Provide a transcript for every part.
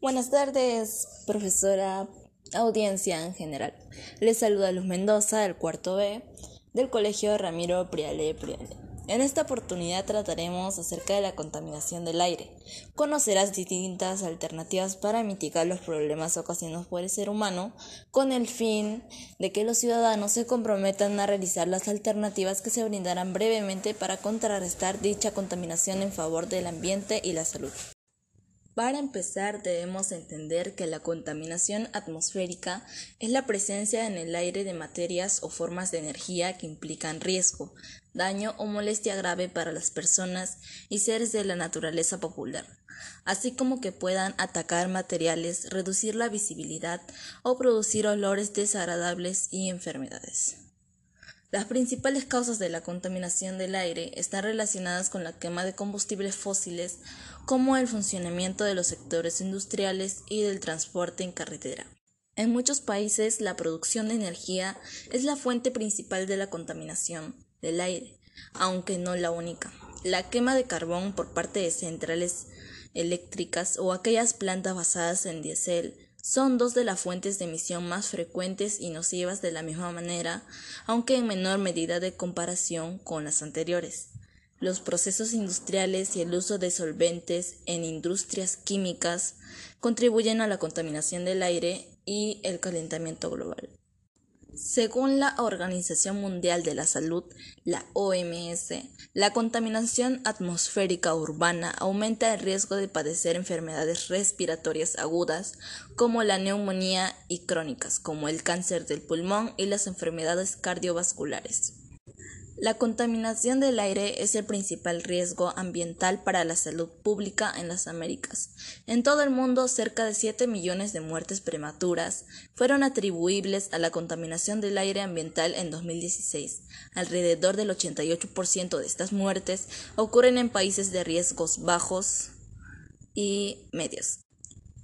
Buenas tardes, profesora, audiencia en general. Les saluda Luz Mendoza del cuarto B del Colegio Ramiro Priale Priale. En esta oportunidad trataremos acerca de la contaminación del aire. Conocerás distintas alternativas para mitigar los problemas ocasionados por el ser humano con el fin de que los ciudadanos se comprometan a realizar las alternativas que se brindarán brevemente para contrarrestar dicha contaminación en favor del ambiente y la salud. Para empezar, debemos entender que la contaminación atmosférica es la presencia en el aire de materias o formas de energía que implican riesgo, daño o molestia grave para las personas y seres de la naturaleza popular, así como que puedan atacar materiales, reducir la visibilidad o producir olores desagradables y enfermedades. Las principales causas de la contaminación del aire están relacionadas con la quema de combustibles fósiles, como el funcionamiento de los sectores industriales y del transporte en carretera. En muchos países la producción de energía es la fuente principal de la contaminación del aire, aunque no la única. La quema de carbón por parte de centrales eléctricas o aquellas plantas basadas en diésel son dos de las fuentes de emisión más frecuentes y nocivas de la misma manera, aunque en menor medida de comparación con las anteriores. Los procesos industriales y el uso de solventes en industrias químicas contribuyen a la contaminación del aire y el calentamiento global. Según la Organización Mundial de la Salud, la OMS, la contaminación atmosférica urbana aumenta el riesgo de padecer enfermedades respiratorias agudas como la neumonía y crónicas como el cáncer del pulmón y las enfermedades cardiovasculares. La contaminación del aire es el principal riesgo ambiental para la salud pública en las Américas. En todo el mundo, cerca de 7 millones de muertes prematuras fueron atribuibles a la contaminación del aire ambiental en 2016. Alrededor del 88% de estas muertes ocurren en países de riesgos bajos y medios.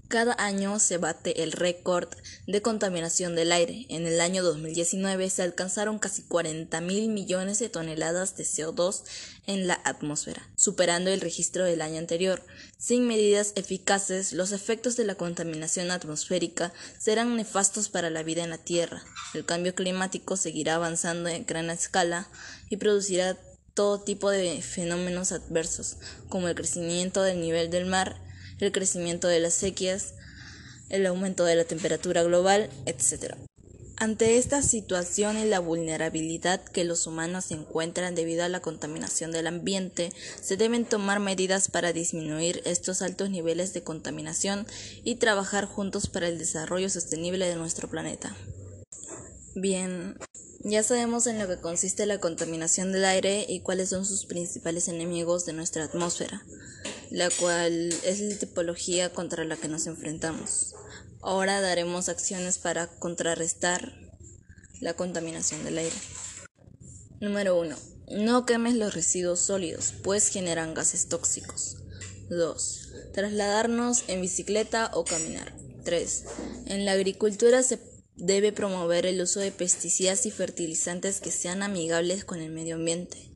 Cada año se bate el récord de contaminación del aire. En el año 2019 se alcanzaron casi 40 mil millones de toneladas de CO2 en la atmósfera, superando el registro del año anterior. Sin medidas eficaces, los efectos de la contaminación atmosférica serán nefastos para la vida en la Tierra. El cambio climático seguirá avanzando en gran escala y producirá todo tipo de fenómenos adversos, como el crecimiento del nivel del mar, el crecimiento de las sequías, el aumento de la temperatura global, etc. Ante esta situación y la vulnerabilidad que los humanos encuentran debido a la contaminación del ambiente, se deben tomar medidas para disminuir estos altos niveles de contaminación y trabajar juntos para el desarrollo sostenible de nuestro planeta. Bien, ya sabemos en lo que consiste la contaminación del aire y cuáles son sus principales enemigos de nuestra atmósfera la cual es la tipología contra la que nos enfrentamos. Ahora daremos acciones para contrarrestar la contaminación del aire. Número 1. No quemes los residuos sólidos, pues generan gases tóxicos. 2. Trasladarnos en bicicleta o caminar. 3. En la agricultura se debe promover el uso de pesticidas y fertilizantes que sean amigables con el medio ambiente.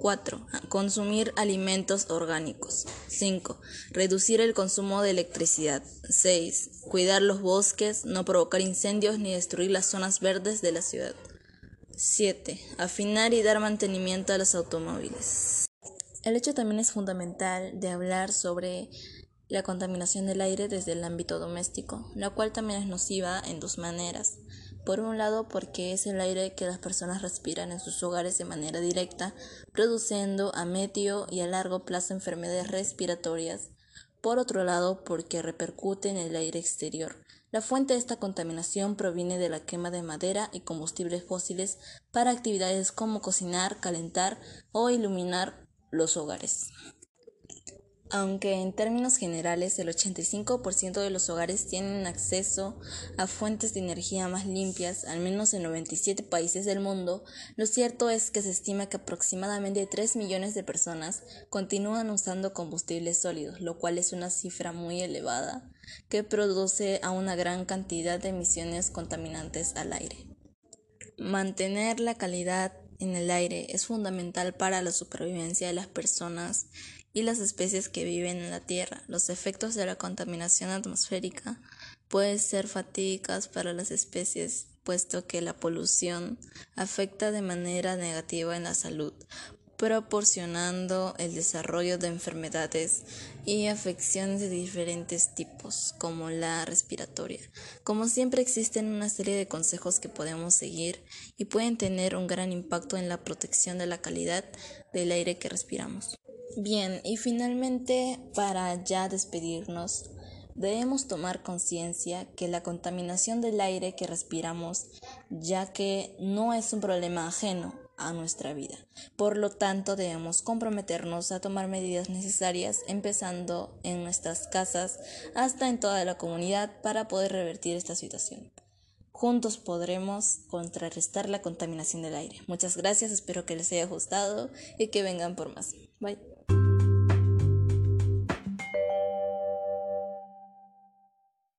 4. Consumir alimentos orgánicos. 5. Reducir el consumo de electricidad. 6. Cuidar los bosques, no provocar incendios ni destruir las zonas verdes de la ciudad. 7. Afinar y dar mantenimiento a los automóviles. El hecho también es fundamental de hablar sobre la contaminación del aire desde el ámbito doméstico, la cual también es nociva en dos maneras. Por un lado, porque es el aire que las personas respiran en sus hogares de manera directa, produciendo a medio y a largo plazo enfermedades respiratorias. Por otro lado, porque repercute en el aire exterior. La fuente de esta contaminación proviene de la quema de madera y combustibles fósiles para actividades como cocinar, calentar o iluminar los hogares. Aunque en términos generales el 85% de los hogares tienen acceso a fuentes de energía más limpias, al menos en 97 países del mundo, lo cierto es que se estima que aproximadamente 3 millones de personas continúan usando combustibles sólidos, lo cual es una cifra muy elevada que produce a una gran cantidad de emisiones contaminantes al aire. Mantener la calidad en el aire es fundamental para la supervivencia de las personas y las especies que viven en la Tierra. Los efectos de la contaminación atmosférica pueden ser fatídicas para las especies, puesto que la polución afecta de manera negativa en la salud, proporcionando el desarrollo de enfermedades y afecciones de diferentes tipos, como la respiratoria. Como siempre existen una serie de consejos que podemos seguir y pueden tener un gran impacto en la protección de la calidad del aire que respiramos. Bien, y finalmente, para ya despedirnos, debemos tomar conciencia que la contaminación del aire que respiramos, ya que no es un problema ajeno a nuestra vida. Por lo tanto, debemos comprometernos a tomar medidas necesarias, empezando en nuestras casas hasta en toda la comunidad para poder revertir esta situación. Juntos podremos contrarrestar la contaminación del aire. Muchas gracias, espero que les haya gustado y que vengan por más. Bye.